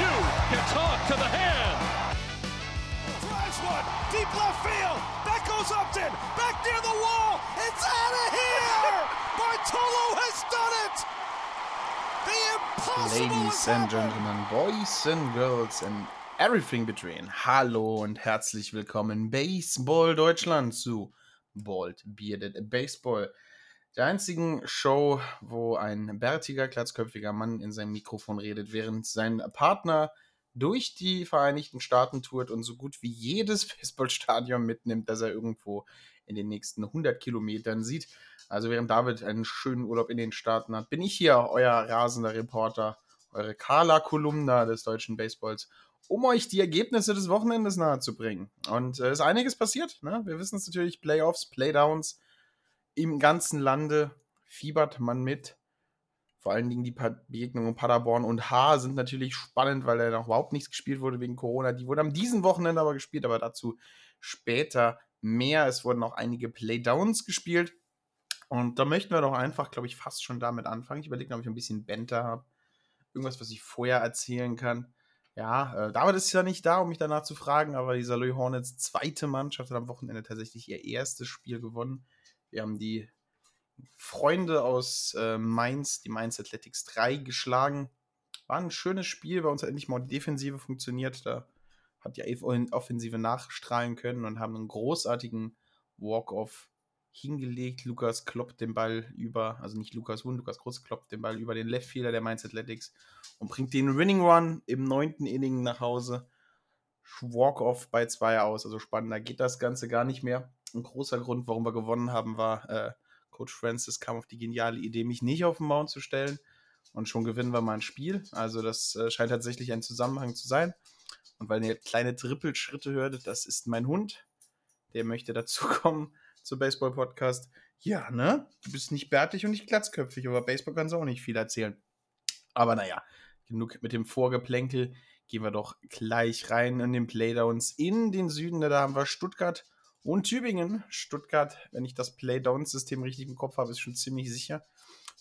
You can talk to the hand. Drives one, deep left field. That goes Upton, back near the wall. It's out of here. Bartolo has done it. The impossible Ladies and. Gentlemen, Boys and Girls and everything between. Hallo und herzlich willkommen Baseball Deutschland zu Bald Bearded Baseball. Der einzigen Show, wo ein bärtiger, glatzköpfiger Mann in seinem Mikrofon redet, während sein Partner durch die Vereinigten Staaten tourt und so gut wie jedes Baseballstadion mitnimmt, das er irgendwo in den nächsten 100 Kilometern sieht. Also während David einen schönen Urlaub in den Staaten hat, bin ich hier, euer rasender Reporter, eure Carla-Kolumna des deutschen Baseballs, um euch die Ergebnisse des Wochenendes nahezubringen. Und es ist einiges passiert. Ne? Wir wissen es natürlich, Playoffs, Playdowns im ganzen Lande fiebert man mit. Vor allen Dingen die Begegnungen Paderborn und H sind natürlich spannend, weil da noch überhaupt nichts gespielt wurde wegen Corona. Die wurden am diesem Wochenende aber gespielt, aber dazu später mehr. Es wurden auch einige Playdowns gespielt. Und da möchten wir doch einfach, glaube ich, fast schon damit anfangen. Ich überlege, ob ich ein bisschen Benter habe. Irgendwas, was ich vorher erzählen kann. Ja, äh, David ist ja nicht da, um mich danach zu fragen, aber die Saloy Hornets zweite Mannschaft hat am Wochenende tatsächlich ihr erstes Spiel gewonnen. Wir haben die Freunde aus äh, Mainz, die Mainz Athletics 3, geschlagen. War ein schönes Spiel, bei uns hat endlich mal die Defensive funktioniert. Da hat die Offensive nachstrahlen können und haben einen großartigen Walk-Off hingelegt. Lukas kloppt den Ball über, also nicht Lukas Hund, Lukas Groß kloppt den Ball über den Leftfielder der Mainz Athletics und bringt den Winning Run im neunten Inning nach Hause. Walk-Off bei zwei aus, also spannender geht das Ganze gar nicht mehr. Ein großer Grund, warum wir gewonnen haben, war, äh, Coach Francis kam auf die geniale Idee, mich nicht auf den Mount zu stellen und schon gewinnen wir mal ein Spiel. Also das äh, scheint tatsächlich ein Zusammenhang zu sein. Und weil ihr kleine Trippelschritte hörtet, das ist mein Hund. Der möchte dazukommen zu Baseball Podcast. Ja, ne? Du bist nicht bärtig und nicht glatzköpfig, aber Baseball kannst du auch nicht viel erzählen. Aber naja, genug mit dem Vorgeplänkel. Gehen wir doch gleich rein in den Playdowns in den Süden. Da haben wir Stuttgart und Tübingen. Stuttgart, wenn ich das Playdown-System richtig im Kopf habe, ist schon ziemlich sicher.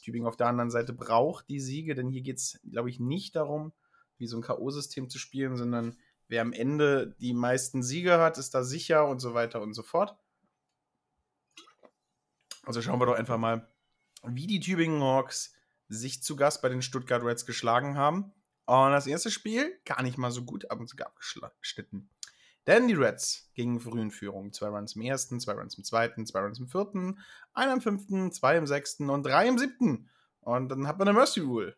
Tübingen auf der anderen Seite braucht die Siege, denn hier geht es, glaube ich, nicht darum, wie so ein K.O.-System zu spielen, sondern wer am Ende die meisten Siege hat, ist da sicher und so weiter und so fort. Also schauen wir doch einfach mal, wie die Tübingen Hawks sich zu Gast bei den Stuttgart Reds geschlagen haben. Und das erste Spiel gar nicht mal so gut, ab und sogar abgeschnitten. Denn die Reds gingen früh in Führung. Zwei Runs im ersten, zwei Runs im zweiten, zwei Runs im vierten, einer im fünften, zwei im sechsten und drei im siebten. Und dann hat man eine Mercy Rule.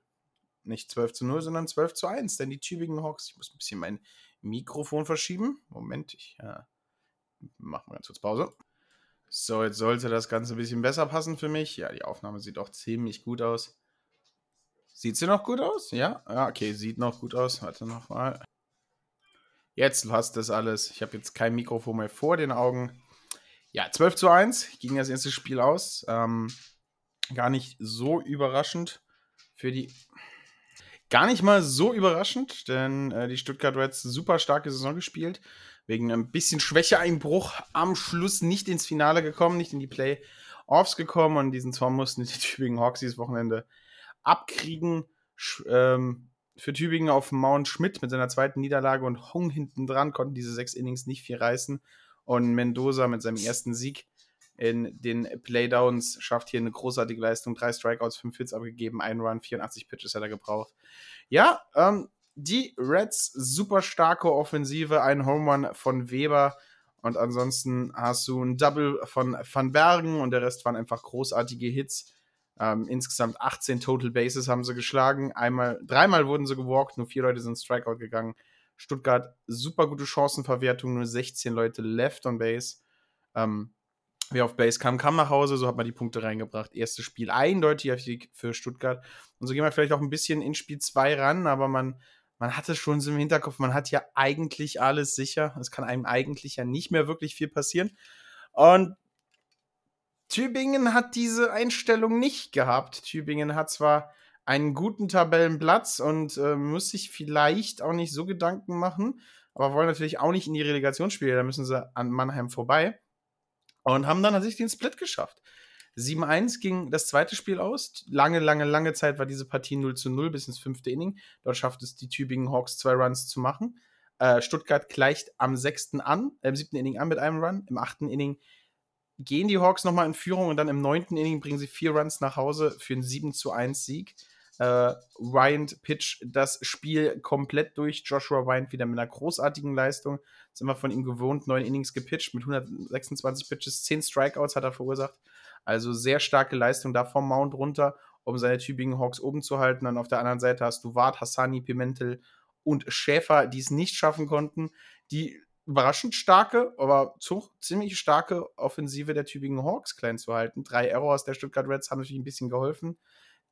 Nicht 12 zu 0, sondern 12 zu 1. Denn die Tübingen Hawks, ich muss ein bisschen mein Mikrofon verschieben. Moment, ich äh, mache mal ganz kurz Pause. So, jetzt sollte das Ganze ein bisschen besser passen für mich. Ja, die Aufnahme sieht auch ziemlich gut aus. Sieht sie noch gut aus? Ja? Ja, okay, sieht noch gut aus. Warte nochmal. Jetzt passt das alles. Ich habe jetzt kein Mikrofon mehr vor den Augen. Ja, 12 zu 1 ging das erste Spiel aus. Ähm, gar nicht so überraschend für die. Gar nicht mal so überraschend, denn äh, die Stuttgart Reds super starke Saison gespielt. Wegen ein bisschen Schwächeeinbruch am Schluss nicht ins Finale gekommen, nicht in die Playoffs gekommen und diesen Zorn mussten die Tübingen Hawks dieses Wochenende abkriegen. Sch ähm, für Tübingen auf Mount Schmidt mit seiner zweiten Niederlage und Hung hinten dran konnten diese sechs Innings nicht viel reißen. Und Mendoza mit seinem ersten Sieg in den Playdowns schafft hier eine großartige Leistung. Drei Strikeouts, fünf Hits abgegeben, ein Run, 84 Pitches hat er gebraucht. Ja, ähm, die Reds super starke Offensive, ein Home Run von Weber und ansonsten hast du ein Double von Van Bergen und der Rest waren einfach großartige Hits. Ähm, insgesamt 18 Total Bases haben sie geschlagen. Einmal, dreimal wurden sie gewalkt, nur vier Leute sind Strikeout gegangen. Stuttgart super gute Chancenverwertung, nur 16 Leute left on base. Ähm, Wer auf Base kam, kam nach Hause, so hat man die Punkte reingebracht. Erstes Spiel eindeutiger Sieg für Stuttgart. Und so gehen wir vielleicht auch ein bisschen in Spiel 2 ran, aber man, man hatte schon so im Hinterkopf, man hat ja eigentlich alles sicher. Es kann einem eigentlich ja nicht mehr wirklich viel passieren. Und Tübingen hat diese Einstellung nicht gehabt. Tübingen hat zwar einen guten Tabellenplatz und äh, muss sich vielleicht auch nicht so Gedanken machen, aber wollen natürlich auch nicht in die Relegationsspiele, da müssen sie an Mannheim vorbei und haben dann tatsächlich den Split geschafft. 7-1 ging das zweite Spiel aus. Lange, lange, lange Zeit war diese Partie 0 zu 0 bis ins fünfte Inning. Dort schafft es die Tübingen Hawks zwei Runs zu machen. Äh, Stuttgart gleicht am sechsten an, äh, im siebten Inning an mit einem Run. Im achten Inning gehen die Hawks nochmal in Führung und dann im neunten Inning bringen sie vier Runs nach Hause für einen 7 zu 1 Sieg. Äh, Wyant pitch das Spiel komplett durch. Joshua Wyant wieder mit einer großartigen Leistung. Sind wir von ihm gewohnt. Neun Innings gepitcht mit 126 Pitches, 10 Strikeouts hat er verursacht. Also sehr starke Leistung da vom Mount runter, um seine Tübingen Hawks oben zu halten. Dann auf der anderen Seite hast du Ward, Hassani, Pimentel und Schäfer, die es nicht schaffen konnten. Die überraschend starke, aber ziemlich starke Offensive der Tübingen Hawks klein zu halten. Drei Errors der Stuttgart Reds haben natürlich ein bisschen geholfen.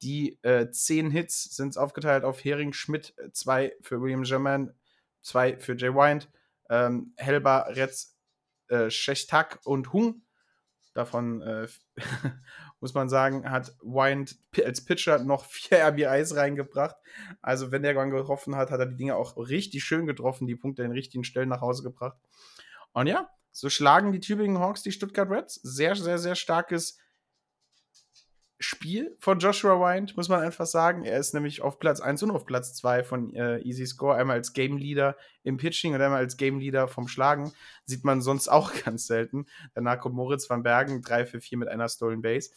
Die äh, zehn Hits sind aufgeteilt auf Hering, Schmidt, äh, zwei für William German, zwei für Jay Wyant, ähm, Helba, Retz, äh, Schechtak und Hung. Davon äh, muss man sagen, hat Wyant als Pitcher noch vier RBIs reingebracht. Also, wenn der Gang getroffen hat, hat er die Dinge auch richtig schön getroffen, die Punkte an den richtigen Stellen nach Hause gebracht. Und ja, so schlagen die Tübingen Hawks die Stuttgart Reds. Sehr, sehr, sehr starkes Spiel von Joshua Wyant, muss man einfach sagen. Er ist nämlich auf Platz 1 und auf Platz 2 von äh, Easy Score. Einmal als Game Leader im Pitching und einmal als Game Leader vom Schlagen. Sieht man sonst auch ganz selten. Danach kommt Moritz van Bergen, 3 für 4 mit einer Stolen Base.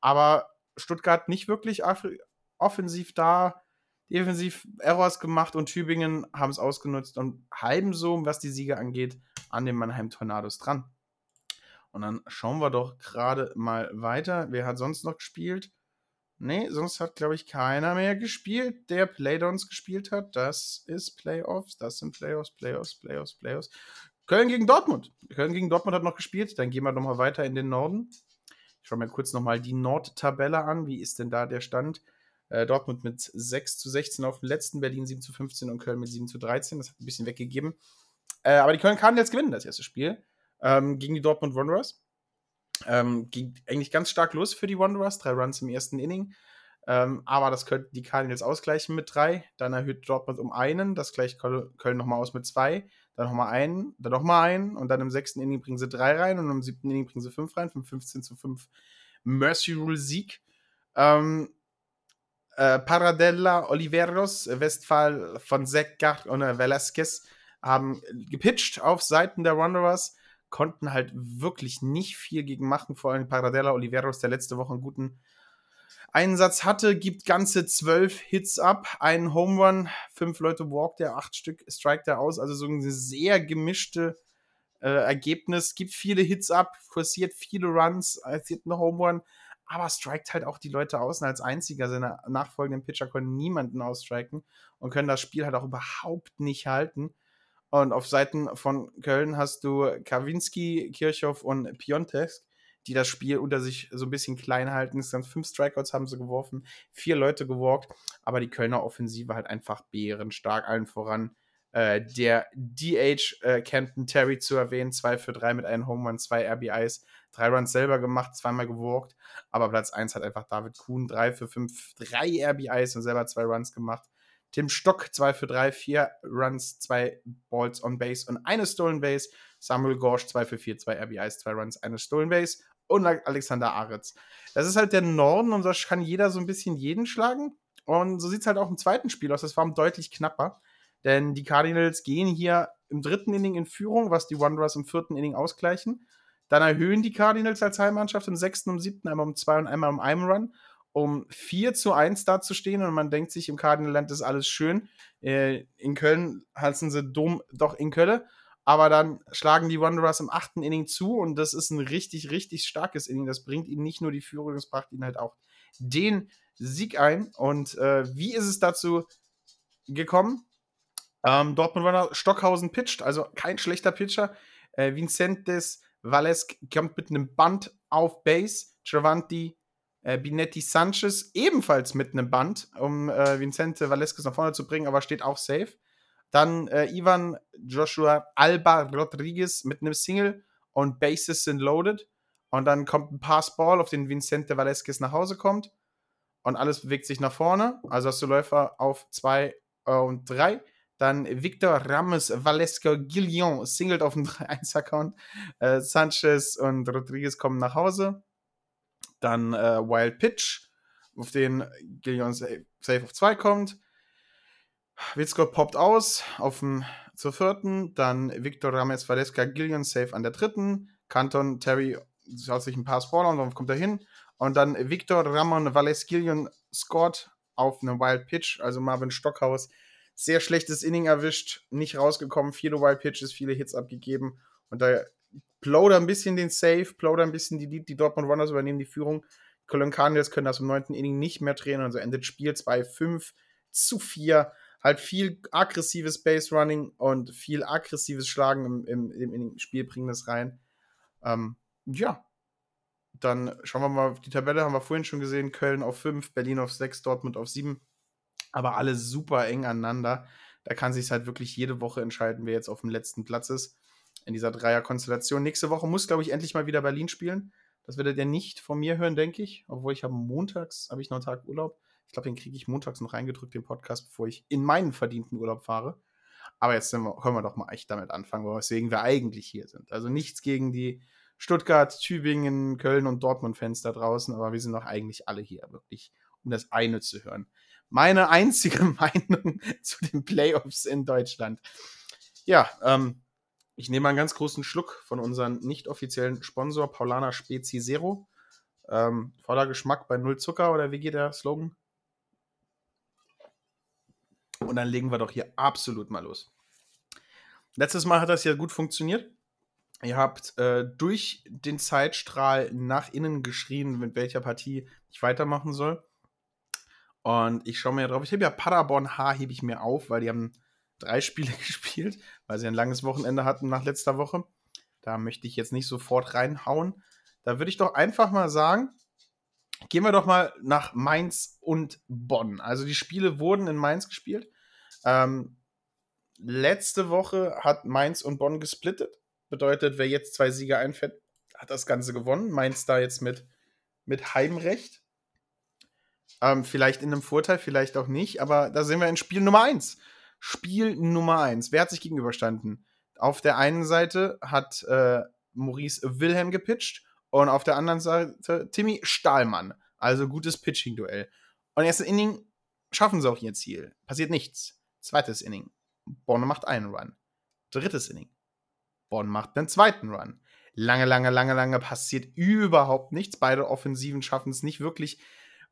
Aber Stuttgart nicht wirklich offensiv da, defensiv Errors gemacht und Tübingen haben es ausgenutzt und halben so, was die Siege angeht, an den Mannheim Tornados dran. Und dann schauen wir doch gerade mal weiter. Wer hat sonst noch gespielt? Nee, sonst hat, glaube ich, keiner mehr gespielt, der Playdowns gespielt hat. Das ist Playoffs, das sind Playoffs, Playoffs, Playoffs, Playoffs. Köln gegen Dortmund. Köln gegen Dortmund hat noch gespielt. Dann gehen wir nochmal weiter in den Norden. Ich schaue mir kurz nochmal die Nordtabelle an. Wie ist denn da der Stand? Äh, Dortmund mit 6 zu 16 auf dem letzten, Berlin 7 zu 15 und Köln mit 7 zu 13. Das hat ein bisschen weggegeben. Äh, aber die Köln kann jetzt gewinnen, das erste Spiel ähm, gegen die Dortmund Wanderers. Ähm, ging eigentlich ganz stark los für die Wanderers, drei Runs im ersten Inning. Ähm, aber das könnten die Cardinals ausgleichen mit drei. Dann erhöht Dortmund um einen, das gleicht Köln nochmal aus mit zwei. Dann nochmal einen, dann nochmal einen und dann im sechsten Inning bringen sie drei rein und im siebten Inning bringen sie fünf rein, vom 15 zu 5 Mercy Rule Sieg. Ähm, äh, Paradella, Oliveros, Westphal von Seckgart und äh, Velasquez haben gepitcht auf Seiten der Wanderers konnten halt wirklich nicht viel gegen machen. Vor allem Paradella Oliveros, der letzte Woche einen guten Einsatz hatte, gibt ganze zwölf Hits ab, einen Home Run, fünf Leute walkt er, acht Stück strikt er aus. Also so ein sehr gemischte äh, Ergebnis. Gibt viele Hits ab, kursiert viele Runs, erzielt einen Home Run, aber strikt halt auch die Leute aus. Und als einziger seiner nachfolgenden Pitcher können niemanden ausstriken und können das Spiel halt auch überhaupt nicht halten. Und auf Seiten von Köln hast du Kawinski, Kirchhoff und Piontek, die das Spiel unter sich so ein bisschen klein halten. Es sind fünf Strikeouts haben sie geworfen, vier Leute gewalkt, aber die Kölner Offensive halt einfach bärenstark, allen voran. Äh, der DH äh, Camden Terry zu erwähnen, zwei für drei mit einem Home Run, zwei RBIs, drei Runs selber gemacht, zweimal gewalkt, aber Platz 1 hat einfach David Kuhn, drei für fünf, drei RBIs und selber zwei Runs gemacht. Tim Stock 2 für 3, 4 Runs, 2 Balls on Base und eine Stolen Base. Samuel Gorsch 2 für 4, 2 RBIs, 2 Runs, eine Stolen Base. Und Alexander Aritz. Das ist halt der Norden und da kann jeder so ein bisschen jeden schlagen. Und so sieht es halt auch im zweiten Spiel aus. Das war deutlich knapper. Denn die Cardinals gehen hier im dritten Inning in Führung, was die Wanderers im vierten Inning ausgleichen. Dann erhöhen die Cardinals als Heimmannschaft im sechsten und siebten einmal um zwei und einmal um einen Run um 4 zu 1 dazustehen und man denkt sich, im Cardinal-Land ist alles schön. Äh, in Köln halten sie dumm doch in Köln. Aber dann schlagen die Wanderers im achten Inning zu und das ist ein richtig, richtig starkes Inning. Das bringt ihnen nicht nur die Führung, das bracht ihnen halt auch den Sieg ein. Und äh, wie ist es dazu gekommen? Ähm, Dortmund Runner Stockhausen pitcht, also kein schlechter Pitcher. Äh, Vincentes Valesk kommt mit einem Band auf Base. Travanti äh, Binetti Sanchez ebenfalls mit einem Band, um äh, Vincente Valesquez nach vorne zu bringen, aber steht auch safe. Dann äh, Ivan Joshua Alba Rodriguez mit einem Single und Bases sind loaded. Und dann kommt ein Passball, auf den Vincente Valesquez nach Hause kommt. Und alles bewegt sich nach vorne. Also hast du Läufer auf 2 äh, und 3. Dann Victor Ramos Valesco Guillon singelt auf dem 3-1-Account. Äh, Sanchez und Rodriguez kommen nach Hause. Dann äh, Wild Pitch, auf den Guillon safe auf 2 kommt. Witzgott poppt aus auf dem zur vierten, dann Victor Rames Valesca Gillian safe an der dritten, Canton Terry schaut sich ein paar Spoiler und kommt er hin und dann Victor Ramon Valles Gillian scored auf einem Wild Pitch, also Marvin Stockhaus sehr schlechtes Inning erwischt, nicht rausgekommen, viele Wild Pitches, viele Hits abgegeben und da plauder ein bisschen den Save, plauder ein bisschen die die Dortmund Runners übernehmen die Führung. Cologne Cardinals können das im neunten Inning nicht mehr drehen, also endet Spiel 2-5 zu 4 halt viel aggressives Base Running und viel aggressives Schlagen im, im, im Spiel bringen das rein. Ähm, ja, dann schauen wir mal auf die Tabelle, haben wir vorhin schon gesehen, Köln auf 5, Berlin auf 6, Dortmund auf 7, aber alle super eng aneinander. Da kann sich halt wirklich jede Woche entscheiden, wer jetzt auf dem letzten Platz ist in dieser Dreier-Konstellation. Nächste Woche muss, glaube ich, endlich mal wieder Berlin spielen. Das werdet ihr nicht von mir hören, denke ich. Obwohl ich habe montags, habe ich noch einen Tag Urlaub. Ich glaube, den kriege ich montags noch reingedrückt, den Podcast, bevor ich in meinen verdienten Urlaub fahre. Aber jetzt können wir doch mal echt damit anfangen, weswegen wir eigentlich hier sind. Also nichts gegen die Stuttgart, Tübingen, Köln und Dortmund-Fans da draußen, aber wir sind doch eigentlich alle hier, wirklich, um das eine zu hören. Meine einzige Meinung zu den Playoffs in Deutschland. Ja, ähm, ich nehme einen ganz großen Schluck von unserem nicht offiziellen Sponsor Paulana Spezi Zero. Ähm, voller Geschmack bei Null Zucker oder wie geht der Slogan? Und dann legen wir doch hier absolut mal los. Letztes Mal hat das ja gut funktioniert. Ihr habt äh, durch den Zeitstrahl nach innen geschrien, mit welcher Partie ich weitermachen soll. Und ich schaue mir drauf. Ich habe ja Paderborn H hebe ich mir auf, weil die haben drei Spiele gespielt, weil sie ein langes Wochenende hatten nach letzter Woche. Da möchte ich jetzt nicht sofort reinhauen. Da würde ich doch einfach mal sagen, Gehen wir doch mal nach Mainz und Bonn. Also die Spiele wurden in Mainz gespielt. Ähm, letzte Woche hat Mainz und Bonn gesplittet. Bedeutet, wer jetzt zwei Sieger einfährt, hat das Ganze gewonnen. Mainz da jetzt mit, mit Heimrecht. Ähm, vielleicht in einem Vorteil, vielleicht auch nicht. Aber da sind wir in Spiel Nummer 1. Spiel Nummer 1. Wer hat sich gegenüberstanden? Auf der einen Seite hat äh, Maurice Wilhelm gepitcht und auf der anderen Seite Timmy Stahlmann. Also gutes Pitching-Duell. Und erstes Inning schaffen sie auch ihr Ziel. Passiert nichts. Zweites Inning. Bonn macht einen Run. Drittes Inning. Bonn macht einen zweiten Run. Lange, lange, lange, lange passiert überhaupt nichts. Beide Offensiven schaffen es nicht wirklich,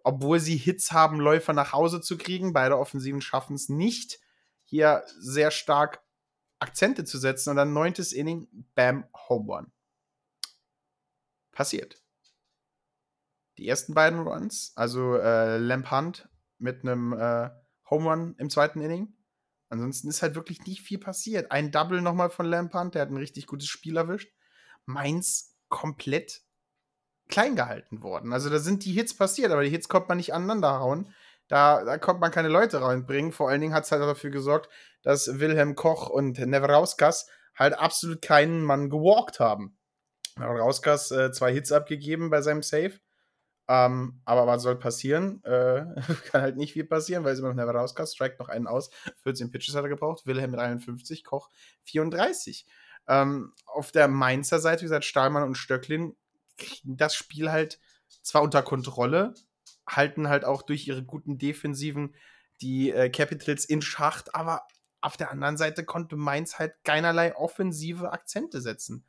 obwohl sie Hits haben, Läufer nach Hause zu kriegen. Beide Offensiven schaffen es nicht, hier sehr stark Akzente zu setzen. Und dann neuntes Inning, bam, Home Run passiert. Die ersten beiden Runs, also äh, Lamp Hunt mit einem äh, Home Run im zweiten Inning. Ansonsten ist halt wirklich nicht viel passiert. Ein Double nochmal von Lamp Hunt, der hat ein richtig gutes Spiel erwischt. Mainz komplett klein gehalten worden. Also da sind die Hits passiert, aber die Hits konnte man nicht aneinander hauen. Da, da konnte man keine Leute reinbringen. Vor allen Dingen hat es halt dafür gesorgt, dass Wilhelm Koch und Neverauskas halt absolut keinen Mann gewalkt haben. Rauskas äh, zwei Hits abgegeben bei seinem Save. Ähm, aber was soll passieren? Äh, kann halt nicht viel passieren, weil sie noch Rauskas strikt noch einen aus. 14 Pitches hat er gebraucht. Wilhelm mit 51, Koch 34. Ähm, auf der Mainzer Seite, wie gesagt, Stahlmann und Stöcklin kriegen das Spiel halt zwar unter Kontrolle, halten halt auch durch ihre guten Defensiven die äh, Capitals in Schacht, aber auf der anderen Seite konnte Mainz halt keinerlei offensive Akzente setzen.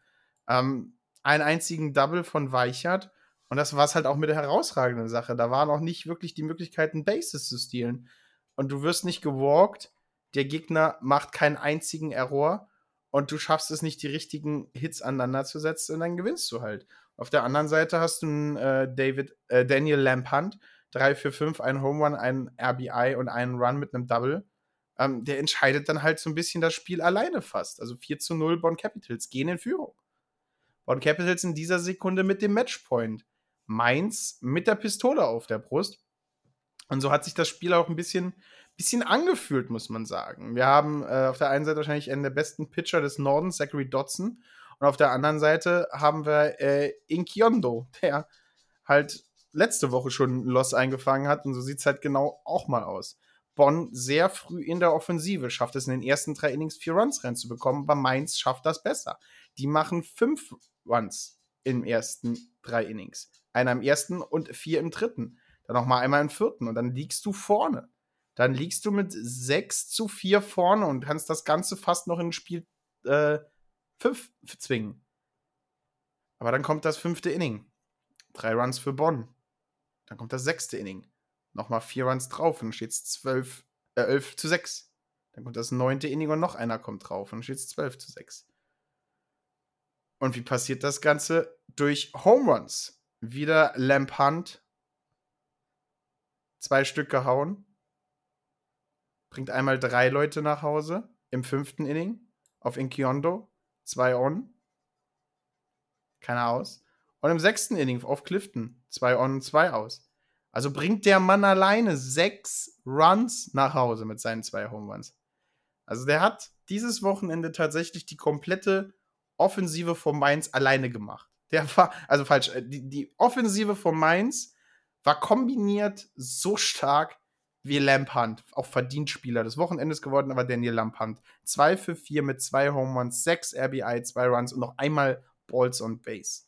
Ähm, einen einzigen Double von Weichert. Und das war es halt auch mit der herausragenden Sache. Da waren auch nicht wirklich die Möglichkeiten, Bases zu stehlen. Und du wirst nicht gewalkt, der Gegner macht keinen einzigen Error und du schaffst es nicht, die richtigen Hits aneinander zu setzen und dann gewinnst du halt. Auf der anderen Seite hast du einen äh, David, äh, Daniel Lampant, 3 für 5, ein Home Run, ein RBI und einen Run mit einem Double. Ähm, der entscheidet dann halt so ein bisschen das Spiel alleine fast. Also 4 zu 0 Bonn Capitals gehen in Führung. Bonn Capitals in dieser Sekunde mit dem Matchpoint. Mainz mit der Pistole auf der Brust. Und so hat sich das Spiel auch ein bisschen, bisschen angefühlt, muss man sagen. Wir haben äh, auf der einen Seite wahrscheinlich einen der besten Pitcher des Nordens, Zachary Dodson. Und auf der anderen Seite haben wir äh, Inkiondo, der halt letzte Woche schon ein Loss eingefangen hat. Und so sieht es halt genau auch mal aus. Bonn sehr früh in der Offensive schafft es in den ersten drei Innings vier Runs reinzubekommen, aber Mainz schafft das besser. Die machen fünf Runs im ersten drei Innings. Einer im ersten und vier im dritten. Dann nochmal einmal im vierten und dann liegst du vorne. Dann liegst du mit 6 zu 4 vorne und kannst das Ganze fast noch in Spiel 5 äh, zwingen. Aber dann kommt das fünfte Inning. Drei Runs für Bonn. Dann kommt das sechste Inning. Nochmal vier Runs drauf und steht es 12, äh, 11 zu 6. Dann kommt das neunte Inning und noch einer kommt drauf und steht es 12 zu 6. Und wie passiert das Ganze? Durch Home Runs. Wieder Lamp Hunt zwei Stück gehauen. Bringt einmal drei Leute nach Hause im fünften Inning auf Inkiondo. Zwei on. Keiner aus. Und im sechsten Inning auf Clifton. Zwei on zwei aus. Also bringt der Mann alleine sechs Runs nach Hause mit seinen zwei Home Runs. Also der hat dieses Wochenende tatsächlich die komplette Offensive von Mainz alleine gemacht. Der war, also falsch, äh, die, die Offensive von Mainz war kombiniert so stark wie Lampant, auch Verdienstspieler des Wochenendes geworden, aber Daniel Lampant. 2 für 4 mit zwei Home Runs, 6 RBI, 2 Runs und noch einmal Balls on Base.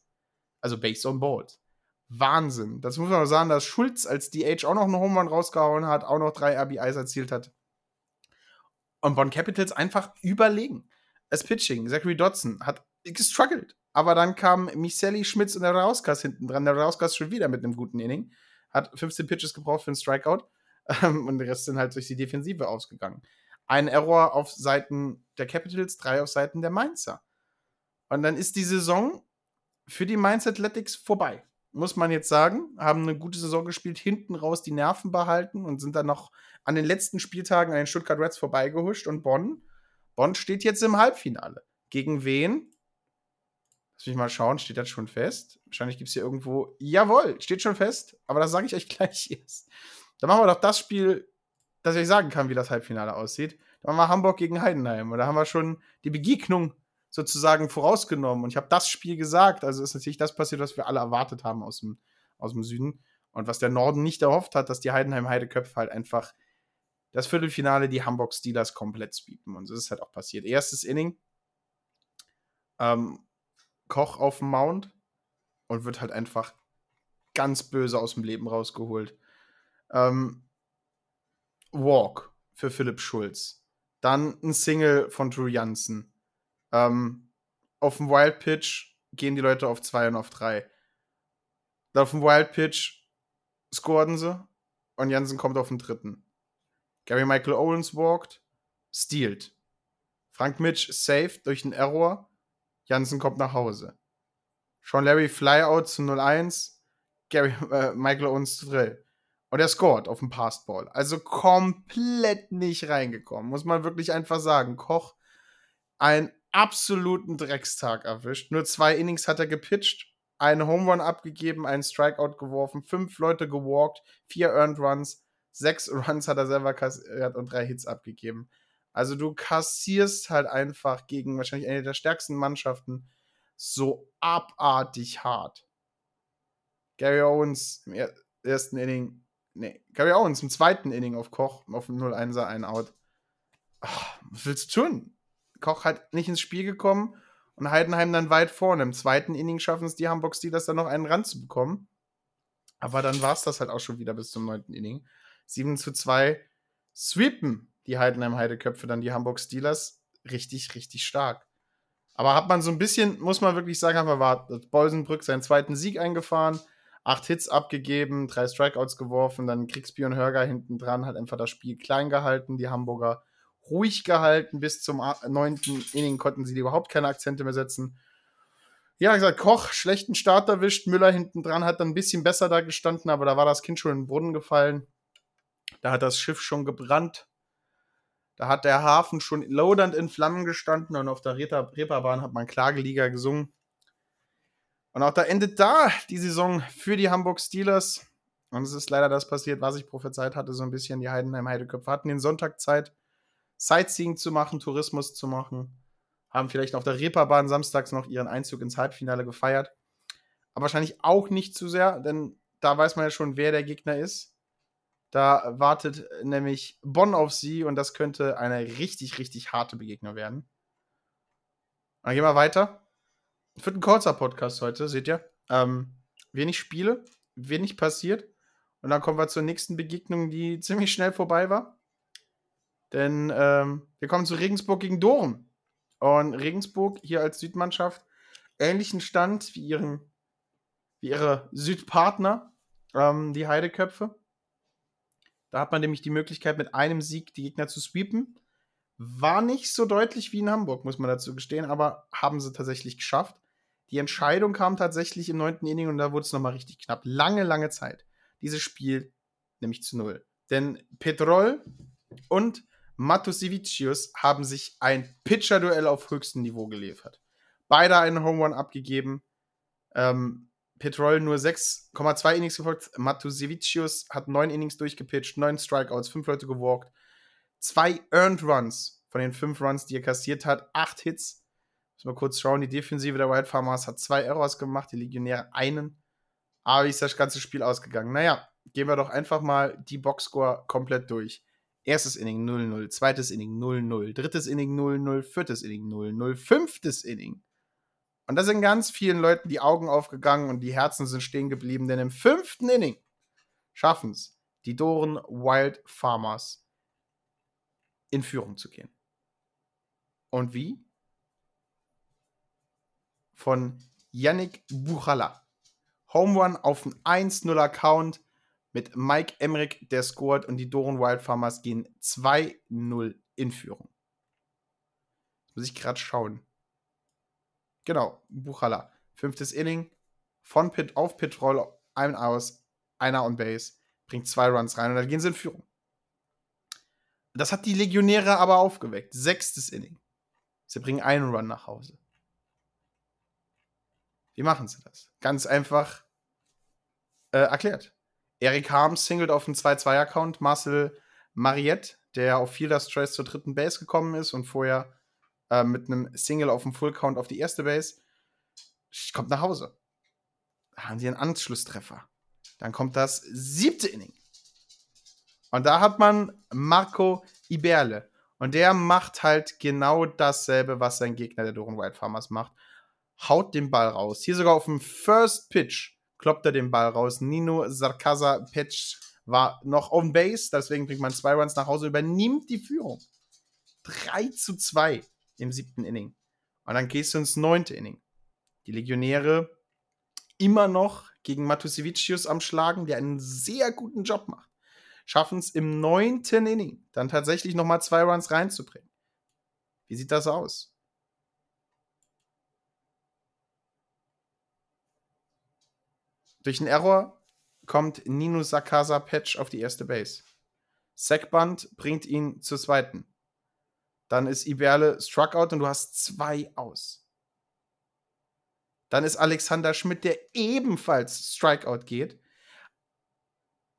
Also Base on Balls. Wahnsinn. Das muss man auch sagen, dass Schulz als DH auch noch einen Home Run rausgehauen hat, auch noch drei RBIs erzielt hat. Und Bonn Capitals einfach überlegen. Das Pitching, Zachary Dodson hat gestruggelt. Aber dann kam Micheli Schmitz und der Rauskas hinten dran. Der Rauskas schon wieder mit einem guten Inning hat 15 Pitches gebraucht für einen Strikeout ähm, und der Rest sind halt durch die Defensive ausgegangen. Ein Error auf Seiten der Capitals, drei auf Seiten der Mainzer. Und dann ist die Saison für die Mainz Athletics vorbei. Muss man jetzt sagen, haben eine gute Saison gespielt, hinten raus die Nerven behalten und sind dann noch an den letzten Spieltagen an den Stuttgart Reds vorbeigehuscht und Bonn. Bonn steht jetzt im Halbfinale. Gegen wen? Lass mich mal schauen, steht das schon fest? Wahrscheinlich gibt es hier irgendwo. Jawohl, steht schon fest, aber das sage ich euch gleich erst. Dann machen wir doch das Spiel, dass ich sagen kann, wie das Halbfinale aussieht. Dann machen wir Hamburg gegen Heidenheim. Und da haben wir schon die Begegnung sozusagen vorausgenommen. Und ich habe das Spiel gesagt. Also ist natürlich das passiert, was wir alle erwartet haben aus dem, aus dem Süden. Und was der Norden nicht erhofft hat, dass die Heidenheim-Heideköpfe halt einfach das Viertelfinale die Hamburg Steelers komplett sweepen. Und so ist es halt auch passiert. Erstes Inning. Ähm, Koch auf dem Mount und wird halt einfach ganz böse aus dem Leben rausgeholt. Ähm, Walk für Philipp Schulz. Dann ein Single von Drew Jansen. Ähm, auf dem Wild Pitch gehen die Leute auf 2 und auf 3. Dann auf dem Wild Pitch scoren sie und Jansen kommt auf den dritten. Gary Michael Owens walked, stealt. Frank Mitch saved durch einen Error Jansen kommt nach Hause. Sean Larry Flyout zu 0-1, Gary, äh, Michael Owens zu Drill. Und er scored auf dem Passball. Also komplett nicht reingekommen, muss man wirklich einfach sagen. Koch einen absoluten Dreckstag erwischt. Nur zwei Innings hat er gepitcht, einen Home Run abgegeben, einen Strikeout geworfen, fünf Leute gewalkt, vier Earned Runs, sechs Runs hat er selber kassiert und drei Hits abgegeben. Also du kassierst halt einfach gegen wahrscheinlich eine der stärksten Mannschaften so abartig hart. Gary Owens im er ersten Inning, nee, Gary Owens im zweiten Inning auf Koch auf dem 0-1er ein Out. Ach, was willst du tun? Koch hat nicht ins Spiel gekommen und Heidenheim dann weit vorne. Im zweiten Inning schaffen es die Hamburg Steelers dann noch einen ranzubekommen. Aber dann war es das halt auch schon wieder bis zum neunten Inning. 7 zu 2 sweepen die Heidenheim-Heideköpfe, dann die Hamburg Steelers, richtig, richtig stark. Aber hat man so ein bisschen, muss man wirklich sagen, haben wir. Bolsenbrück seinen zweiten Sieg eingefahren, acht Hits abgegeben, drei Strikeouts geworfen, dann Kriegsby und Hörger hinten dran, hat einfach das Spiel klein gehalten, die Hamburger ruhig gehalten. Bis zum neunten Inning konnten sie überhaupt keine Akzente mehr setzen. Ja, gesagt, Koch, schlechten Start erwischt. Müller hinten dran hat dann ein bisschen besser da gestanden, aber da war das Kind schon in den Brunnen gefallen. Da hat das Schiff schon gebrannt. Da hat der Hafen schon lodernd in Flammen gestanden und auf der Reeperbahn hat man Klageliga gesungen. Und auch da endet da die Saison für die Hamburg Steelers. Und es ist leider das passiert, was ich prophezeit hatte, so ein bisschen. Die Heidenheim Heideköpfe hatten den Sonntag Zeit, Sightseeing zu machen, Tourismus zu machen. Haben vielleicht auf der Reeperbahn samstags noch ihren Einzug ins Halbfinale gefeiert. Aber wahrscheinlich auch nicht zu sehr, denn da weiß man ja schon, wer der Gegner ist. Da wartet nämlich Bonn auf sie und das könnte eine richtig, richtig harte Begegnung werden. Dann gehen wir weiter. Wird ein kurzer Podcast heute, seht ihr. Ähm, wenig Spiele, wenig passiert. Und dann kommen wir zur nächsten Begegnung, die ziemlich schnell vorbei war. Denn ähm, wir kommen zu Regensburg gegen Doren. Und Regensburg hier als Südmannschaft ähnlichen Stand wie, ihren, wie ihre Südpartner, ähm, die Heideköpfe. Da hat man nämlich die Möglichkeit, mit einem Sieg die Gegner zu sweepen. War nicht so deutlich wie in Hamburg, muss man dazu gestehen, aber haben sie tatsächlich geschafft. Die Entscheidung kam tatsächlich im neunten Inning und da wurde es nochmal richtig knapp. Lange, lange Zeit. Dieses Spiel nämlich zu null. Denn Petrol und Matusevicius haben sich ein Pitcher-Duell auf höchstem Niveau geliefert. Beide einen Home Run abgegeben. Ähm, Petrol nur 6,2 Innings gefolgt. Matusevicius hat 9 Innings durchgepitcht, 9 Strikeouts, 5 Leute gewalkt. 2 Earned Runs von den 5 Runs, die er kassiert hat. 8 Hits. Müssen wir kurz schauen. Die Defensive der Wild Farmers hat 2 Errors gemacht, die Legionäre einen. Aber wie ist das ganze Spiel ausgegangen? Naja, gehen wir doch einfach mal die Boxscore komplett durch. Erstes Inning 0-0, zweites Inning 0-0, drittes Inning 0-0, viertes Inning 0-0, fünftes Inning und da sind ganz vielen Leuten die Augen aufgegangen und die Herzen sind stehen geblieben, denn im fünften Inning schaffen es die Doren Wild Farmers in Führung zu gehen. Und wie? Von Yannick Buchala. Home Run auf einen 1-0-Account mit Mike Emmerich, der scored und die Doren Wild Farmers gehen 2-0 in Führung. Das muss ich gerade schauen. Genau, Buchala. Fünftes Inning, von Pit auf Pitroll, ein aus, einer on Base, bringt zwei Runs rein und dann gehen sie in Führung. Das hat die Legionäre aber aufgeweckt. Sechstes Inning. Sie bringen einen Run nach Hause. Wie machen sie das? Ganz einfach äh, erklärt. Erik Harms singelt auf den 2-2-Account. Marcel Mariette, der auf Fielders Trace zur dritten Base gekommen ist und vorher äh, mit einem Single auf dem Full Count auf die erste Base. Kommt nach Hause. Da haben sie einen Anschlusstreffer. Dann kommt das siebte Inning. Und da hat man Marco Iberle. Und der macht halt genau dasselbe, was sein Gegner, der Doran White Farmers, macht. Haut den Ball raus. Hier sogar auf dem First Pitch kloppt er den Ball raus. Nino Sarkaza Pitch war noch on base, deswegen bringt man zwei Runs nach Hause, übernimmt die Führung. 3 zu 2 im siebten Inning. Und dann gehst du ins neunte Inning. Die Legionäre immer noch gegen Matusevicius am Schlagen, der einen sehr guten Job macht. Schaffen es im neunten Inning dann tatsächlich nochmal zwei Runs reinzubringen. Wie sieht das aus? Durch einen Error kommt Nino Sakasa Patch auf die erste Base. Sackband bringt ihn zur zweiten. Dann ist Iberle struck out und du hast zwei aus. Dann ist Alexander Schmidt, der ebenfalls Strikeout geht,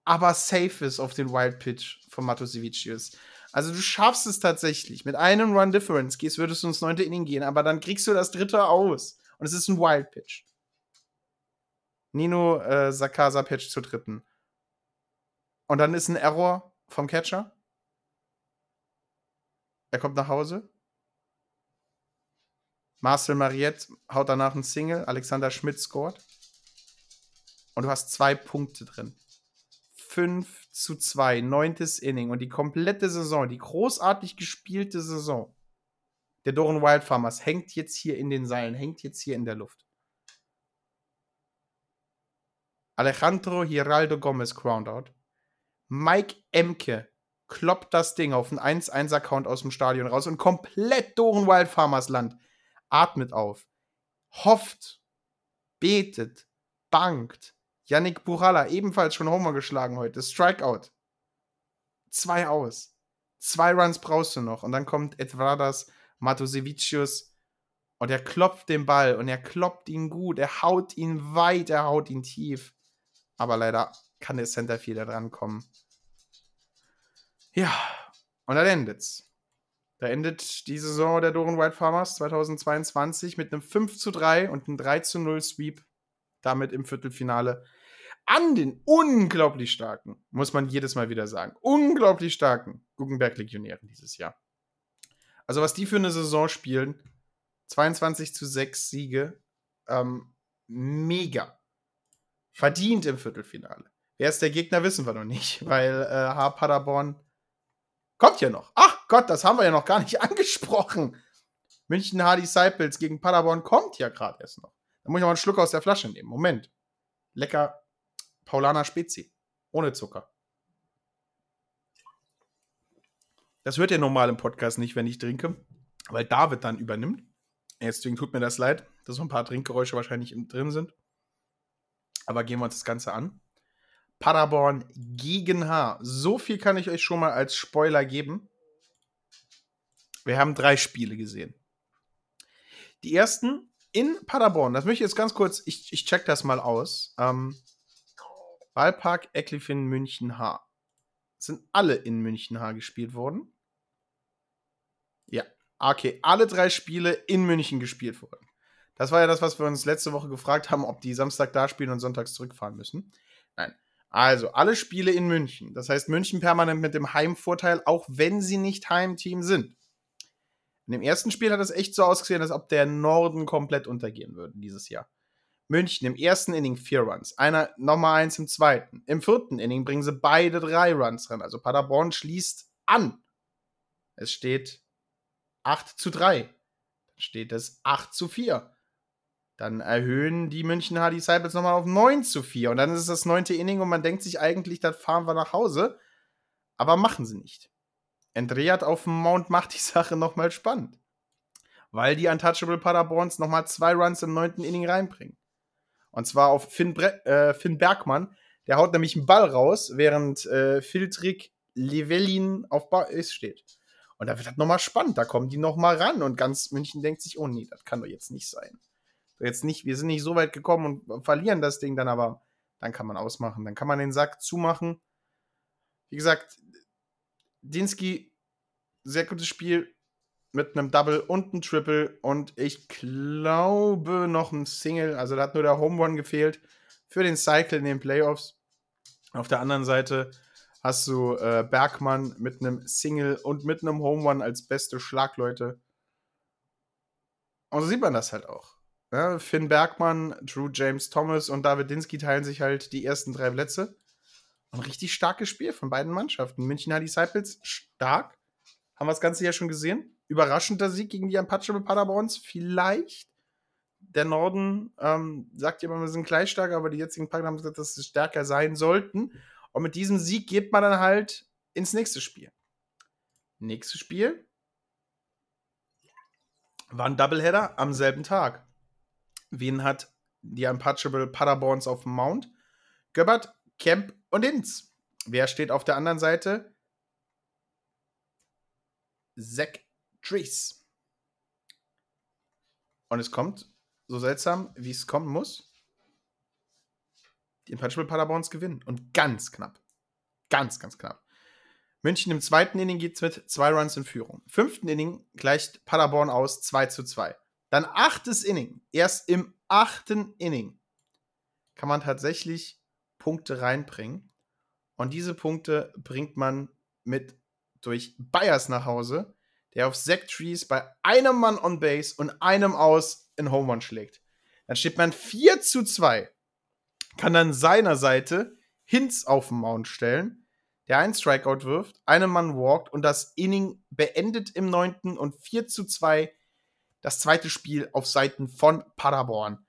aber safe ist auf den Wild Pitch von Matosevicius. Also du schaffst es tatsächlich. Mit einem Run Difference gehst, würdest du ins neunte Inning gehen, aber dann kriegst du das dritte aus. Und es ist ein Wild Pitch. Nino äh, Sakasa Pitch zur dritten. Und dann ist ein Error vom Catcher. Er kommt nach Hause. Marcel Mariette haut danach ein Single. Alexander Schmidt scored. Und du hast zwei Punkte drin. 5 zu 2, neuntes Inning. Und die komplette Saison, die großartig gespielte Saison der Doran Wild Farmers hängt jetzt hier in den Seilen, hängt jetzt hier in der Luft. Alejandro Hiraldo Gomez Groundout. Mike Emke kloppt das Ding auf einen 1-1-Account aus dem Stadion raus und komplett Doren Wild Farmers Land atmet auf, hofft, betet, bangt. Yannick Burala, ebenfalls schon Homer geschlagen heute, Strikeout. Zwei aus. Zwei Runs brauchst du noch. Und dann kommt Edvardas Matosevicius Und er klopft den Ball und er kloppt ihn gut. Er haut ihn weit, er haut ihn tief. Aber leider kann der Centerfielder drankommen. Ja, und dann endet's. Da endet die Saison der Doren White Farmers 2022 mit einem 5 zu 3 und einem 3 zu 0 Sweep. Damit im Viertelfinale an den unglaublich starken, muss man jedes Mal wieder sagen, unglaublich starken Guggenberg-Legionären dieses Jahr. Also, was die für eine Saison spielen, 22 zu 6 Siege, ähm, mega. Verdient im Viertelfinale. Wer ist der Gegner, wissen wir noch nicht, weil äh, H. Paderborn kommt ja noch. Ach Gott, das haben wir ja noch gar nicht angesprochen. München H. Disciples gegen Paderborn kommt ja gerade erst noch. Da muss ich noch mal einen Schluck aus der Flasche nehmen. Moment. Lecker Paulaner Spezi. Ohne Zucker. Das hört ihr normal im Podcast nicht, wenn ich trinke, weil David dann übernimmt. Deswegen tut mir das leid, dass so ein paar Trinkgeräusche wahrscheinlich drin sind. Aber gehen wir uns das Ganze an. Paderborn gegen H. So viel kann ich euch schon mal als Spoiler geben. Wir haben drei Spiele gesehen. Die ersten in Paderborn, das möchte ich jetzt ganz kurz, ich, ich check das mal aus. Ähm, Ballpark Eklifin München H. Sind alle in München H gespielt worden? Ja. Okay, alle drei Spiele in München gespielt wurden. Das war ja das, was wir uns letzte Woche gefragt haben, ob die Samstag da spielen und sonntags zurückfahren müssen. Nein. Also, alle Spiele in München. Das heißt, München permanent mit dem Heimvorteil, auch wenn sie nicht Heimteam sind. In dem ersten Spiel hat es echt so ausgesehen, als ob der Norden komplett untergehen würde dieses Jahr. München im ersten Inning vier Runs, einer nochmal eins im zweiten. Im vierten Inning bringen sie beide drei Runs ran. Also Paderborn schließt an. Es steht 8 zu 3. Dann steht es 8 zu 4. Dann erhöhen die München Hardy Disciples nochmal auf 9 zu 4. Und dann ist es das neunte Inning und man denkt sich eigentlich, dann fahren wir nach Hause. Aber machen sie nicht. Andreat auf dem Mount macht die Sache nochmal spannend. Weil die Untouchable Paderborns nochmal zwei Runs im neunten Inning reinbringen. Und zwar auf Finn, Bre äh, Finn Bergmann. Der haut nämlich einen Ball raus, während äh, Filtrik Levelin auf Base steht. Und da wird das nochmal spannend. Da kommen die nochmal ran und ganz München denkt sich, oh nee, das kann doch jetzt nicht sein. Jetzt nicht, wir sind nicht so weit gekommen und verlieren das Ding dann aber. Dann kann man ausmachen. Dann kann man den Sack zumachen. Wie gesagt, Dinsky, sehr gutes Spiel mit einem Double und einem Triple und ich glaube noch ein Single. Also da hat nur der Home Run gefehlt für den Cycle in den Playoffs. Auf der anderen Seite hast du äh, Bergmann mit einem Single und mit einem Home Run als beste Schlagleute. Und so sieht man das halt auch. Ja, Finn Bergmann, Drew James Thomas und David Dinsky teilen sich halt die ersten drei Plätze. Ein richtig starkes Spiel von beiden Mannschaften. München hat Disciples stark. Haben wir das Ganze ja schon gesehen überraschender Sieg gegen die Unpatchable Paderborns. Vielleicht. Der Norden ähm, sagt immer, wir sind gleich stark, aber die jetzigen Pader haben gesagt, dass sie stärker sein sollten. Und mit diesem Sieg geht man dann halt ins nächste Spiel. Nächstes Spiel war ein Doubleheader am selben Tag. Wen hat die Unpatchable Paderborns auf dem Mount? Göbbert, Kemp und Inz. Wer steht auf der anderen Seite? Zack Trees. Und es kommt so seltsam, wie es kommen muss. Die Impeachable Paderborns gewinnen. Und ganz knapp. Ganz, ganz knapp. München im zweiten Inning geht es mit zwei Runs in Führung. Fünften Inning gleicht Paderborn aus 2 zu 2. Dann achtes Inning. Erst im achten Inning kann man tatsächlich Punkte reinbringen. Und diese Punkte bringt man mit durch Bayers nach Hause, der auf Zach Trees bei einem Mann on Base und einem aus in Home Run schlägt. Dann steht man 4 zu 2. Kann dann seiner Seite Hinz auf den Mount stellen, der einen Strikeout wirft, einen Mann walkt und das Inning beendet im neunten und 4 zu 2 das zweite Spiel auf Seiten von Paderborn.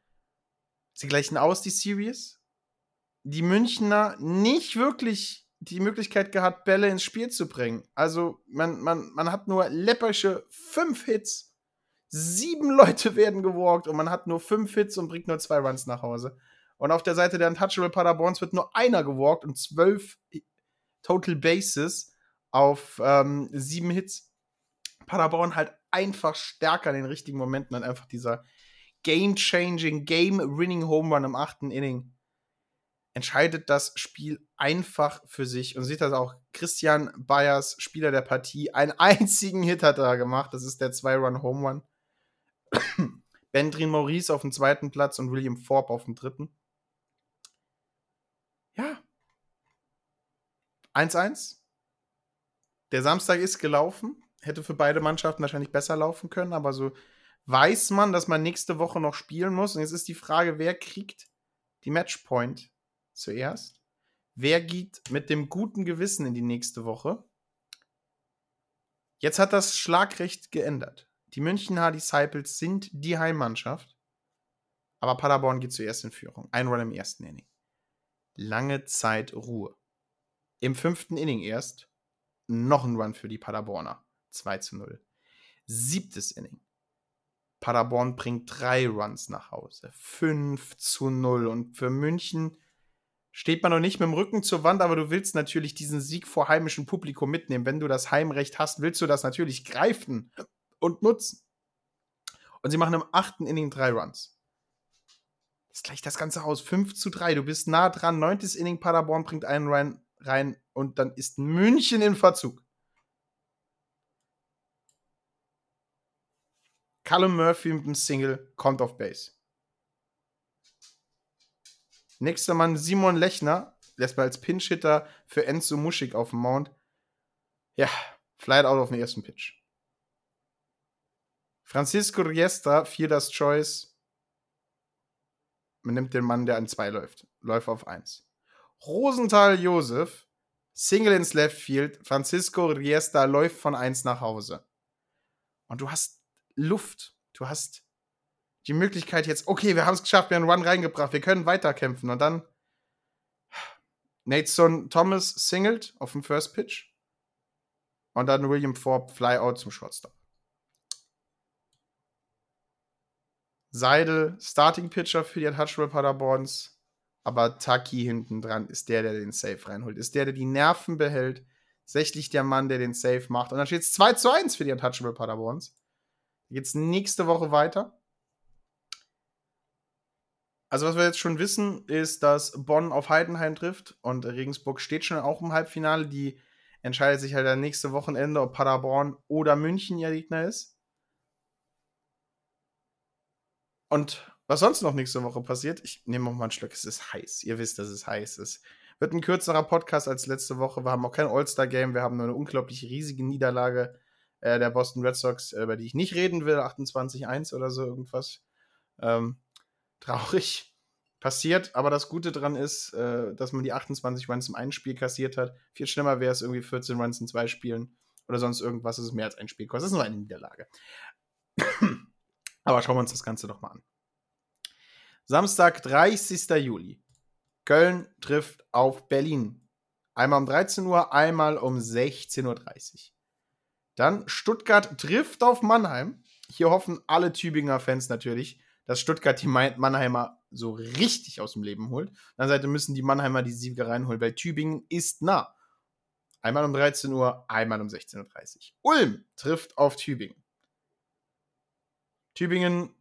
Sie gleichen aus, die Series. Die Münchner nicht wirklich die Möglichkeit gehabt, Bälle ins Spiel zu bringen. Also man, man, man hat nur läppische fünf Hits, sieben Leute werden gewalkt und man hat nur fünf Hits und bringt nur zwei Runs nach Hause. Und auf der Seite der Untouchable Paderborns wird nur einer gewalkt und zwölf Total Bases auf ähm, sieben Hits. Paderborn halt einfach stärker in den richtigen Momenten und einfach dieser game-changing, game-winning Home Run im achten Inning entscheidet das Spiel einfach für sich. Und sieht das auch Christian Bayers, Spieler der Partie, einen einzigen Hit hat er gemacht. Das ist der Zwei-Run-Home Run. Bendrin Maurice auf dem zweiten Platz und William Forbes auf dem dritten. Ja. 1-1. Der Samstag ist gelaufen. Hätte für beide Mannschaften wahrscheinlich besser laufen können, aber so weiß man, dass man nächste Woche noch spielen muss. Und jetzt ist die Frage, wer kriegt die Matchpoint zuerst? Wer geht mit dem guten Gewissen in die nächste Woche? Jetzt hat das Schlagrecht geändert. Die Münchener Disciples sind die Heimmannschaft, aber Paderborn geht zuerst in Führung. Ein Run im ersten Inning. Lange Zeit Ruhe. Im fünften Inning erst noch ein Run für die Paderborner. 2 zu 0. Siebtes Inning. Paderborn bringt drei Runs nach Hause. 5 zu 0. Und für München steht man noch nicht mit dem Rücken zur Wand, aber du willst natürlich diesen Sieg vor heimischem Publikum mitnehmen. Wenn du das Heimrecht hast, willst du das natürlich greifen und nutzen. Und sie machen im achten Inning drei Runs. Das gleicht das Ganze aus. 5 zu 3. Du bist nah dran. Neuntes Inning, Paderborn bringt einen Run rein und dann ist München in Verzug. Callum Murphy mit dem Single kommt auf Base. Nächster Mann Simon Lechner, lässt mal als Pinch-Hitter für Enzo Muschig auf dem Mount. Ja, flight out auf den ersten Pitch. Francisco Riesta, Fielders Choice. Man nimmt den Mann, der an zwei läuft. Läuft auf eins. Rosenthal Josef, Single ins Left Field. Francisco Riesta läuft von eins nach Hause. Und du hast Luft. Du hast die Möglichkeit jetzt, okay, wir haben es geschafft, wir haben einen Run reingebracht, wir können weiterkämpfen. Und dann Nateson Thomas singled auf dem First Pitch. Und dann William Forbes Flyout zum Shortstop. Seidel Starting Pitcher für die Untouchable Paderborns. Aber Taki hinten dran ist der, der den Safe reinholt. Ist der, der die Nerven behält. Sächlich der Mann, der den Safe macht. Und dann steht es 2 zu 1 für die Untouchable Paderborns. Geht's nächste Woche weiter. Also, was wir jetzt schon wissen, ist, dass Bonn auf Heidenheim trifft und Regensburg steht schon auch im Halbfinale. Die entscheidet sich halt dann nächste Wochenende, ob Paderborn oder München ihr Gegner ist. Und was sonst noch nächste Woche passiert, ich nehme noch mal einen Schluck, es ist heiß. Ihr wisst, dass es heiß ist. Wird ein kürzerer Podcast als letzte Woche. Wir haben auch kein All-Star-Game. Wir haben nur eine unglaublich riesige Niederlage äh, der Boston Red Sox, äh, über die ich nicht reden will. 28-1 oder so irgendwas. Ähm, traurig passiert. Aber das Gute daran ist, äh, dass man die 28 Runs im einen Spiel kassiert hat. Viel schlimmer wäre es irgendwie 14 Runs in zwei Spielen oder sonst irgendwas. Das ist mehr als ein Spiel kostet. Das ist nur eine Niederlage. Aber schauen wir uns das Ganze doch mal an. Samstag, 30. Juli. Köln trifft auf Berlin. Einmal um 13 Uhr, einmal um 16.30 Uhr. Dann Stuttgart trifft auf Mannheim. Hier hoffen alle Tübinger Fans natürlich, dass Stuttgart die Mannheimer so richtig aus dem Leben holt. Auf der Seite müssen die Mannheimer die Siege reinholen, weil Tübingen ist nah. Einmal um 13 Uhr, einmal um 16.30 Uhr. Ulm trifft auf Tübingen. Tübingen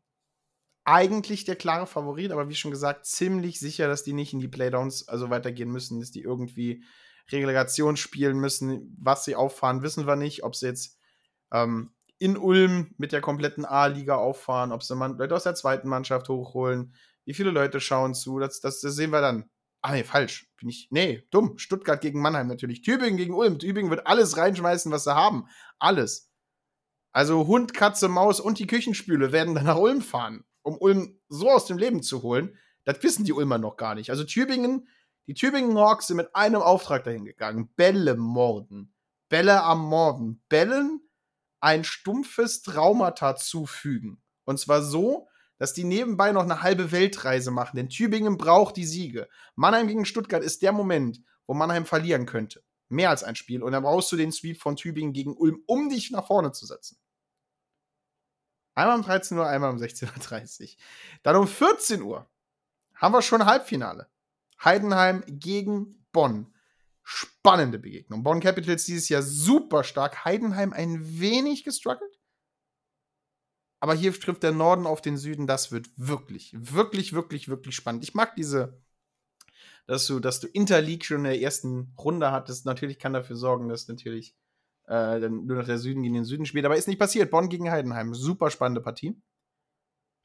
eigentlich der klare Favorit, aber wie schon gesagt, ziemlich sicher, dass die nicht in die Playdowns also weitergehen müssen, dass die irgendwie Relegation spielen müssen. Was sie auffahren, wissen wir nicht. Ob sie jetzt ähm, in Ulm mit der kompletten A-Liga auffahren, ob sie Leute aus der zweiten Mannschaft hochholen, wie viele Leute schauen zu, das, das, das sehen wir dann. Ah, nee, falsch. Bin ich. Nee, dumm. Stuttgart gegen Mannheim natürlich. Tübingen gegen Ulm. Tübingen wird alles reinschmeißen, was sie haben. Alles. Also Hund, Katze, Maus und die Küchenspüle werden dann nach Ulm fahren, um Ulm so aus dem Leben zu holen. Das wissen die Ulmer noch gar nicht. Also Tübingen, die Tübingen Hawks sind mit einem Auftrag dahin gegangen. Bälle morden. Bälle am Morden. Bällen ein stumpfes Traumata zufügen. Und zwar so, dass die nebenbei noch eine halbe Weltreise machen. Denn Tübingen braucht die Siege. Mannheim gegen Stuttgart ist der Moment, wo Mannheim verlieren könnte. Mehr als ein Spiel. Und dann brauchst du den Sweep von Tübingen gegen Ulm, um dich nach vorne zu setzen. Einmal um 13 Uhr, einmal um 16.30 Uhr. Dann um 14 Uhr haben wir schon Halbfinale. Heidenheim gegen Bonn. spannende Begegnung. Bonn Capitals dieses Jahr super stark. Heidenheim ein wenig gestruggelt. Aber hier trifft der Norden auf den Süden. Das wird wirklich, wirklich, wirklich, wirklich spannend. Ich mag diese, dass du, dass du Interleague schon in der ersten Runde hattest. Natürlich kann dafür sorgen, dass natürlich äh, nur noch der Süden gegen den Süden spielt. Aber ist nicht passiert. Bonn gegen Heidenheim. Super spannende Partie.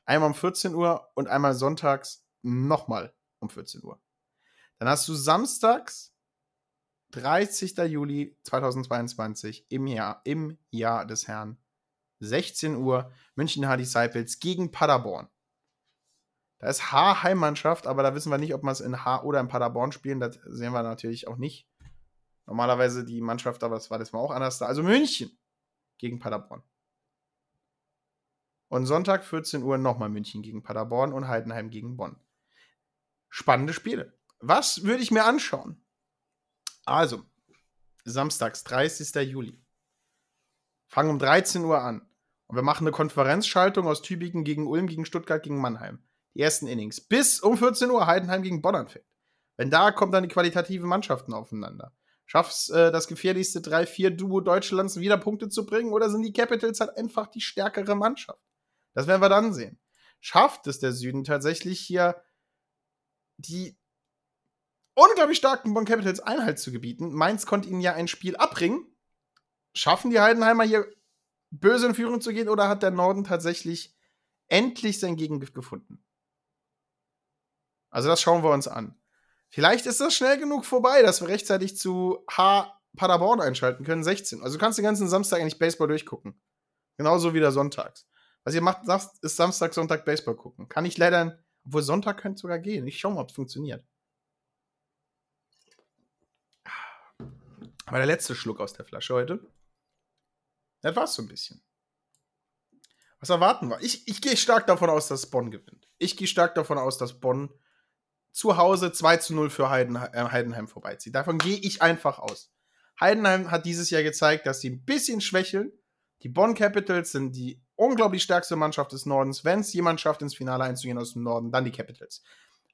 Einmal um 14 Uhr und einmal sonntags nochmal um 14 Uhr. Dann hast du samstags 30. Juli 2022 im Jahr, im Jahr des Herrn 16 Uhr München H Disciples gegen Paderborn. Da ist H Heimmannschaft, aber da wissen wir nicht, ob wir es in H oder in Paderborn spielen. Das sehen wir natürlich auch nicht. Normalerweise die Mannschaft, aber das war das mal auch anders da. Also München gegen Paderborn. Und Sonntag 14 Uhr nochmal München gegen Paderborn und Heidenheim gegen Bonn. Spannende Spiele. Was würde ich mir anschauen? Also, samstags, 30. Juli. Fangen um 13 Uhr an. Und wir machen eine Konferenzschaltung aus Tübingen gegen Ulm, gegen Stuttgart, gegen Mannheim. Die ersten Innings. Bis um 14 Uhr Heidenheim gegen Bonn anfängt. Wenn da kommen dann die qualitativen Mannschaften aufeinander. Schaffst äh, das gefährlichste 3-4-Duo Deutschlands wieder Punkte zu bringen oder sind die Capitals halt einfach die stärkere Mannschaft? Das werden wir dann sehen. Schafft es der Süden tatsächlich hier die unglaublich starken Bonn Capitals Einhalt zu gebieten? Mainz konnte ihnen ja ein Spiel abbringen. Schaffen die Heidenheimer hier böse in Führung zu gehen oder hat der Norden tatsächlich endlich sein Gegengift gefunden? Also das schauen wir uns an. Vielleicht ist das schnell genug vorbei, dass wir rechtzeitig zu H Paderborn einschalten können, 16. Also du kannst den ganzen Samstag eigentlich Baseball durchgucken. Genauso wie der Sonntags. Was ihr macht, ist Samstag, Sonntag Baseball gucken. Kann ich leider, obwohl Sonntag könnte sogar gehen. Ich schau mal, ob es funktioniert. Aber der letzte Schluck aus der Flasche heute. Das war's so ein bisschen. Was erwarten wir? Ich, ich gehe stark davon aus, dass Bonn gewinnt. Ich gehe stark davon aus, dass Bonn zu Hause 2 zu 0 für Heidenheim, äh, Heidenheim vorbeizieht. Davon gehe ich einfach aus. Heidenheim hat dieses Jahr gezeigt, dass sie ein bisschen schwächeln. Die Bonn Capitals sind die unglaublich stärkste Mannschaft des Nordens. Wenn es jemand schafft, ins Finale einzugehen aus dem Norden, dann die Capitals.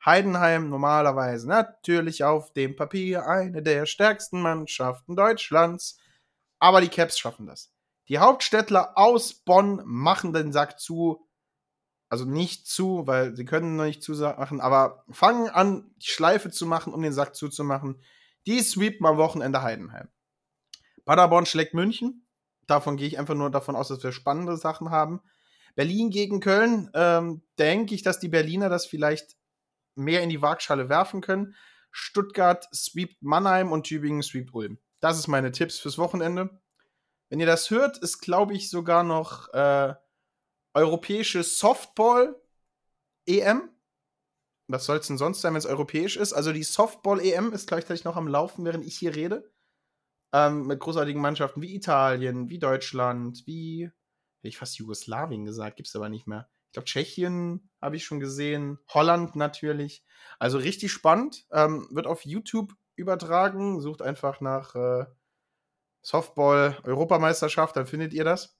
Heidenheim normalerweise natürlich auf dem Papier eine der stärksten Mannschaften Deutschlands. Aber die Caps schaffen das. Die Hauptstädtler aus Bonn machen den Sack zu also nicht zu, weil sie können noch nicht zusagen, aber fangen an, die Schleife zu machen, um den Sack zuzumachen. Die sweepen am Wochenende Heidenheim. Paderborn schlägt München. Davon gehe ich einfach nur davon aus, dass wir spannende Sachen haben. Berlin gegen Köln, ähm, denke ich, dass die Berliner das vielleicht mehr in die Waagschale werfen können. Stuttgart sweept Mannheim und Tübingen sweept Ulm. Das ist meine Tipps fürs Wochenende. Wenn ihr das hört, ist, glaube ich, sogar noch äh, europäische Softball-EM. Was soll es denn sonst sein, wenn es europäisch ist? Also die Softball-EM ist gleichzeitig noch am Laufen, während ich hier rede. Ähm, mit großartigen Mannschaften wie Italien, wie Deutschland, wie, hätte ich fast Jugoslawien gesagt, gibt es aber nicht mehr. Ich glaube, Tschechien habe ich schon gesehen, Holland natürlich. Also richtig spannend. Ähm, wird auf YouTube übertragen. Sucht einfach nach äh, Softball-Europameisterschaft, dann findet ihr das.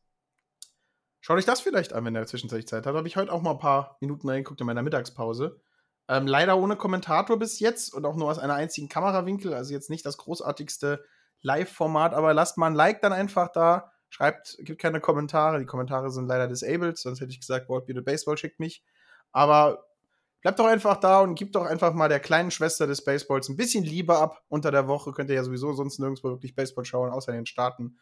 Schaut euch das vielleicht an, wenn ihr zwischenzeitlich Zeit habt. Habe ich heute auch mal ein paar Minuten reingeguckt in meiner Mittagspause. Ähm, leider ohne Kommentator bis jetzt und auch nur aus einer einzigen Kamerawinkel. Also jetzt nicht das großartigste Live-Format, aber lasst mal ein Like dann einfach da. Schreibt, gibt keine Kommentare. Die Kommentare sind leider disabled, sonst hätte ich gesagt, World Beauty Baseball schickt mich. Aber bleibt doch einfach da und gibt doch einfach mal der kleinen Schwester des Baseballs ein bisschen Liebe ab. Unter der Woche könnt ihr ja sowieso sonst nirgendwo wirklich Baseball schauen, außer in den Staaten.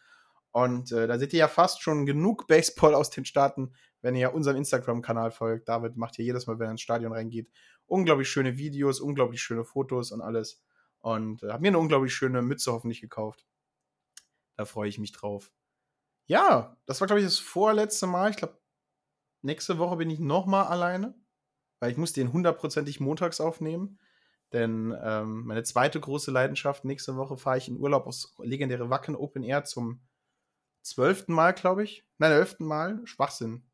Und äh, da seht ihr ja fast schon genug Baseball aus den Staaten, wenn ihr unserem Instagram-Kanal folgt. David macht hier jedes Mal, wenn er ins Stadion reingeht, unglaublich schöne Videos, unglaublich schöne Fotos und alles. Und äh, habe mir eine unglaublich schöne Mütze hoffentlich gekauft. Da freue ich mich drauf. Ja, das war, glaube ich, das vorletzte Mal. Ich glaube, nächste Woche bin ich nochmal alleine, weil ich muss den hundertprozentig montags aufnehmen. Denn ähm, meine zweite große Leidenschaft, nächste Woche fahre ich in Urlaub aufs legendäre Wacken Open Air zum zwölften Mal, glaube ich. Nein, elften Mal. Schwachsinn.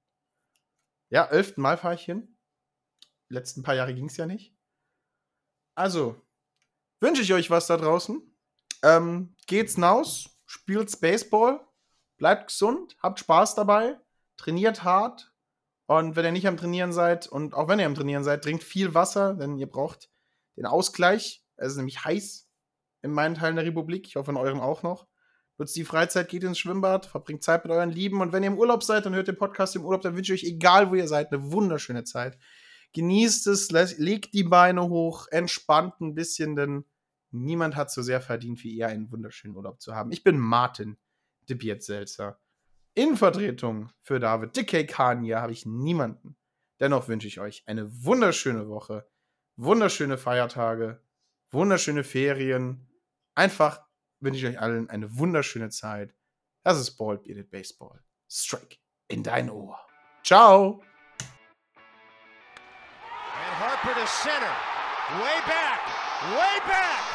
Ja, elften Mal fahre ich hin. Die letzten paar Jahre ging es ja nicht. Also, wünsche ich euch was da draußen. Ähm, geht's hinaus, spielt's Baseball, bleibt gesund, habt Spaß dabei, trainiert hart. Und wenn ihr nicht am Trainieren seid und auch wenn ihr am Trainieren seid, trinkt viel Wasser, denn ihr braucht den Ausgleich. Es ist nämlich heiß. in meinen Teilen der Republik. Ich hoffe in euren auch noch. Nutzt die Freizeit, geht ins Schwimmbad, verbringt Zeit mit euren Lieben. Und wenn ihr im Urlaub seid und hört den Podcast im Urlaub, dann wünsche ich euch, egal wo ihr seid, eine wunderschöne Zeit. Genießt es, legt die Beine hoch, entspannt ein bisschen, denn niemand hat so sehr verdient, wie ihr einen wunderschönen Urlaub zu haben. Ich bin Martin de Biertselzer. In Vertretung für David Dickey Kania habe ich niemanden. Dennoch wünsche ich euch eine wunderschöne Woche, wunderschöne Feiertage, wunderschöne Ferien. Einfach wünsche ich euch allen eine wunderschöne Zeit. Das ist Bald Bearded Baseball. Strike in dein Ohr. Ciao. And Harper to center. Way back. Way back.